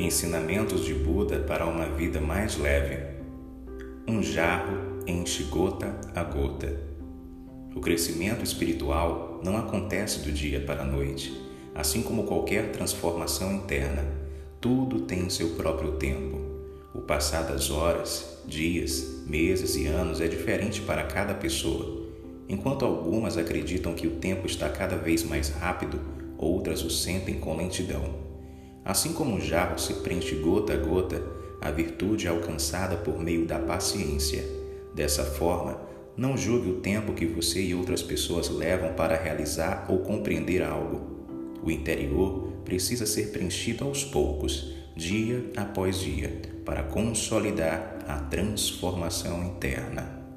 Ensinamentos de Buda para uma vida mais leve. Um jarro enche gota a gota. O crescimento espiritual não acontece do dia para a noite, assim como qualquer transformação interna. Tudo tem seu próprio tempo. O passar das horas, dias, meses e anos é diferente para cada pessoa. Enquanto algumas acreditam que o tempo está cada vez mais rápido, outras o sentem com lentidão. Assim como o jarro se preenche gota a gota, a virtude é alcançada por meio da paciência. Dessa forma, não julgue o tempo que você e outras pessoas levam para realizar ou compreender algo. O interior precisa ser preenchido aos poucos, dia após dia, para consolidar a transformação interna.